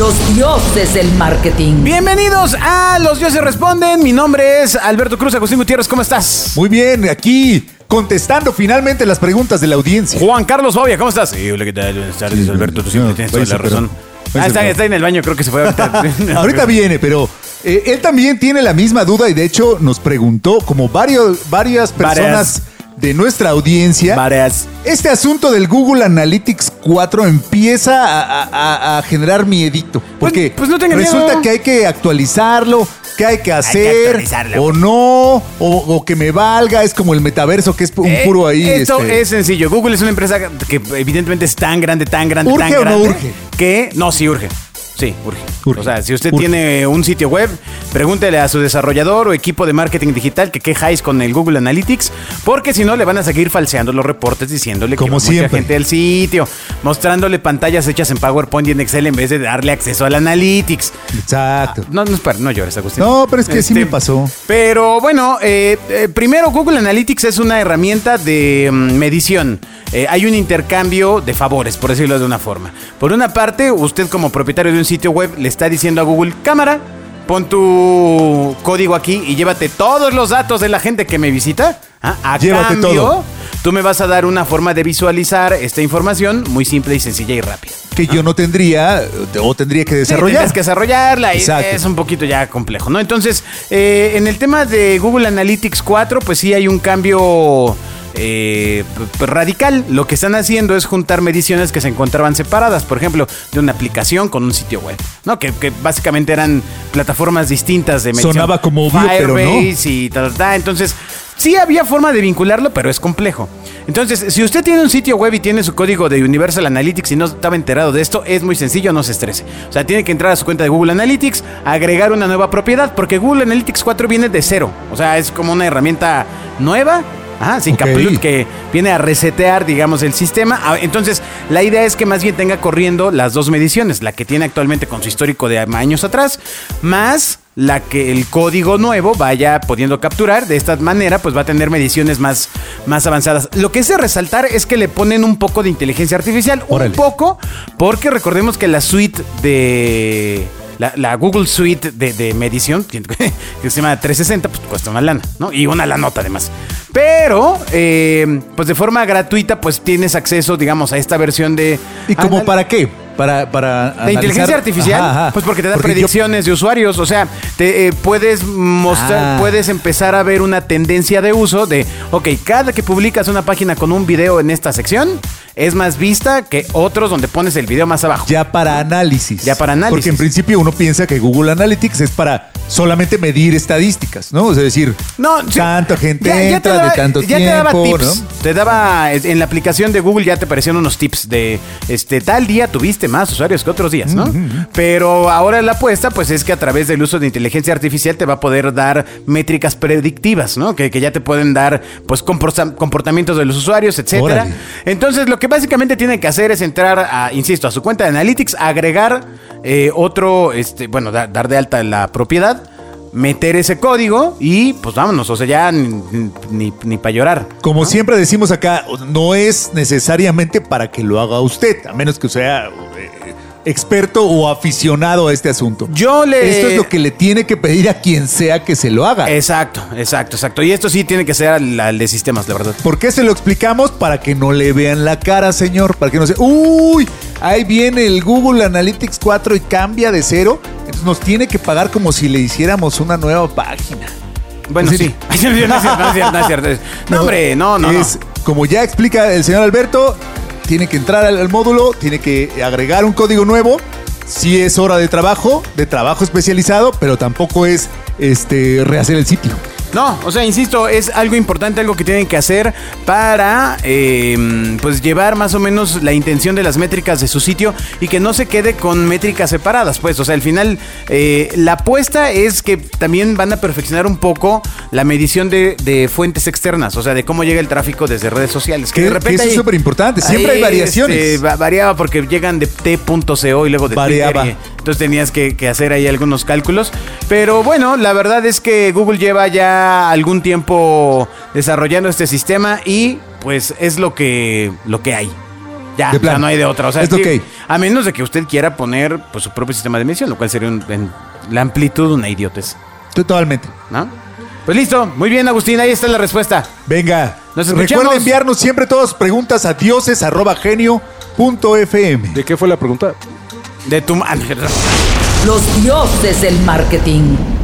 los dioses del marketing. Bienvenidos a Los Dioses Responden. Mi nombre es Alberto Cruz Agustín Gutiérrez. ¿Cómo estás? Muy bien, aquí contestando finalmente las preguntas de la audiencia. Juan Carlos Bobia, ¿cómo estás? Sí, hola, ¿qué tal? Buenas tardes, Alberto. Tú siempre tienes toda la pero- razón. váyase, Ah, está, pero- está en el baño, creo que se fue ahorita. Ahorita viene, pero eh, él también tiene la misma duda y de hecho nos preguntó, como varios, varias personas Varias. De nuestra audiencia, Varias. este asunto del Google Analytics 4 empieza a, a- a- a generar miedito. Porque pues no tenga resulta miedo. que hay que actualizarlo, que hay que hacer, actualizarlo, o no, o, o que me valga, es como el metaverso que es un Eh, puro ahí. Esto este, es sencillo. Google es una empresa que evidentemente es tan grande, tan grande, ¿Urge tan o no grande. urge? Que no, sí urge. Sí, urge. Urge. O sea, si usted Urge. tiene un sitio web, pregúntele a su desarrollador o equipo de marketing digital que quejáis con el Google Analytics, porque si no le van a seguir falseando los reportes diciéndole que Como mucha siempre. gente al sitio, mostrándole pantallas hechas en PowerPoint y en Excel en vez de darle acceso al Analytics. Exacto. No, no, espera, no llores, Agustín. No, pero es que sí me pasó. Pero bueno, eh, eh, primero Google Analytics es una herramienta de mm, medición. Eh, hay un intercambio de favores, por decirlo de una forma. Por una parte, usted como propietario de un sitio web le está diciendo a Google, cámara, pon tu código aquí y llévate todos los datos de la gente que me visita. Ah, A Llévate cambio, todo. tú me vas a dar una forma de visualizar esta información muy simple y sencilla y rápida. Que yo no tendría, o tendría que Sí, desarrollar. tendrás que desarrollarla y es un poquito ya complejo, ¿no? Entonces, eh, en el tema de Google Analytics 4, pues sí hay un cambio eh, radical. Lo que están haciendo es juntar mediciones que se encontraban separadas, por ejemplo, de una aplicación con un sitio web, ¿no? Que, que básicamente eran plataformas distintas de medición. Sonaba como obvio, pero no. Firebase y tal, tal, tal. Entonces, sí había forma de vincularlo, pero es complejo. Entonces, si usted tiene un sitio web y tiene su código de Universal Analytics y no estaba enterado de esto, es muy sencillo, no se estrese. O sea, tiene que entrar a su cuenta de Google Analytics, agregar una nueva propiedad, porque Google Analytics 4 viene de cero. O sea, es como una herramienta nueva. Ajá, sin Ok. caput que viene a resetear, digamos, el sistema. Ah, Entonces, la idea es que más bien tenga corriendo las dos mediciones, la que tiene actualmente con su histórico de años atrás, más la que el código nuevo vaya pudiendo capturar. De esta manera, pues va a tener mediciones más, más avanzadas. Lo que es de resaltar es que le ponen un poco de inteligencia artificial, Órale. un poco, porque recordemos que la suite de... La, la Google Suite de, de medición, que se llama 360, pues cuesta una lana, ¿no? Y una lanota además. Pero, eh, pues de forma gratuita, pues tienes acceso, digamos, a esta versión de... ¿Y como para qué? Para, para de inteligencia artificial, Ajá, ajá. pues porque te da Porque yo- predicciones de usuarios, o sea, te eh, puedes mostrar, Ah. puedes empezar a ver una tendencia de uso de, ok, cada que publicas una página con un video en esta sección, es más vista que otros donde pones el video más abajo. Ya para análisis. Ya para análisis. Porque en principio uno piensa que Google Analytics es para solamente medir estadísticas, ¿no? Es decir, No, sí. tanta gente Ya- ya te entra daba- de tanto ya tiempo, te daba ¿no? tips. Te daba en la aplicación de Google ya te aparecían unos tips de este tal día tuviste más usuarios que otros días, ¿no? Pero ahora la apuesta pues es que a través del uso de inteligencia artificial te va a poder dar métricas predictivas, ¿no? Que, que ya te pueden dar pues comporta- comportamientos de los usuarios, etcétera. Órale. Entonces lo que básicamente tiene que hacer es entrar a, insisto, a su cuenta de Analytics, agregar eh, otro, este, bueno, da- dar de alta la propiedad, meter ese código y pues vámonos, o sea, ya ni, ni, ni para llorar. Como siempre decimos acá, no es necesariamente para que lo haga usted, a menos que sea experto o aficionado a este asunto. Yo le... Esto es lo que le tiene que pedir a quien sea que se lo haga. Exacto, exacto, exacto. Y esto sí tiene que ser al, al de sistemas, la verdad. ¿Por qué se lo explicamos? Para que no le vean la cara, señor. Para que no se. ¡Uy! Ahí viene el Google Analytics 4 y cambia de cero. Entonces nos tiene que pagar como si le hiciéramos una nueva página. Bueno, Sí. no, es cierto, no es cierto, no es. No, hombre, como ya explica el señor Alberto, tiene que entrar al, módulo, tiene que agregar un código nuevo. Sí es hora de trabajo, de trabajo especializado, pero tampoco es este rehacer el sitio. No, o sea, insisto, es algo importante, algo que tienen que hacer para eh, pues llevar más o menos la intención de las métricas de su sitio y que no se quede con métricas separadas, pues, o sea, al final eh, la apuesta es que también van a perfeccionar un poco la medición de, de fuentes externas, o sea, de cómo llega el tráfico desde redes sociales. Que- de repente eso es hay- superimportante, siempre hay variaciones. este, va- variaba porque llegan de t.co y luego de Variaba. Twitter entonces tenías que, que hacer ahí algunos cálculos. Pero bueno, la verdad es que Google lleva ya algún tiempo desarrollando este sistema y pues es lo que, lo que hay. Ya, plano. no hay de otra. O sea, que- ok. a menos de que usted quiera poner pues, su propio sistema de medición, lo cual sería un- en la amplitud una idiotez. Totalmente. ¿No? Pues listo. Muy bien, Agustín. Ahí está la respuesta. Venga. Nos. Recuerda enviarnos siempre todas preguntas a dioses.genio.fm. ¿De qué fue la pregunta? De tu mano. Los dioses del marketing.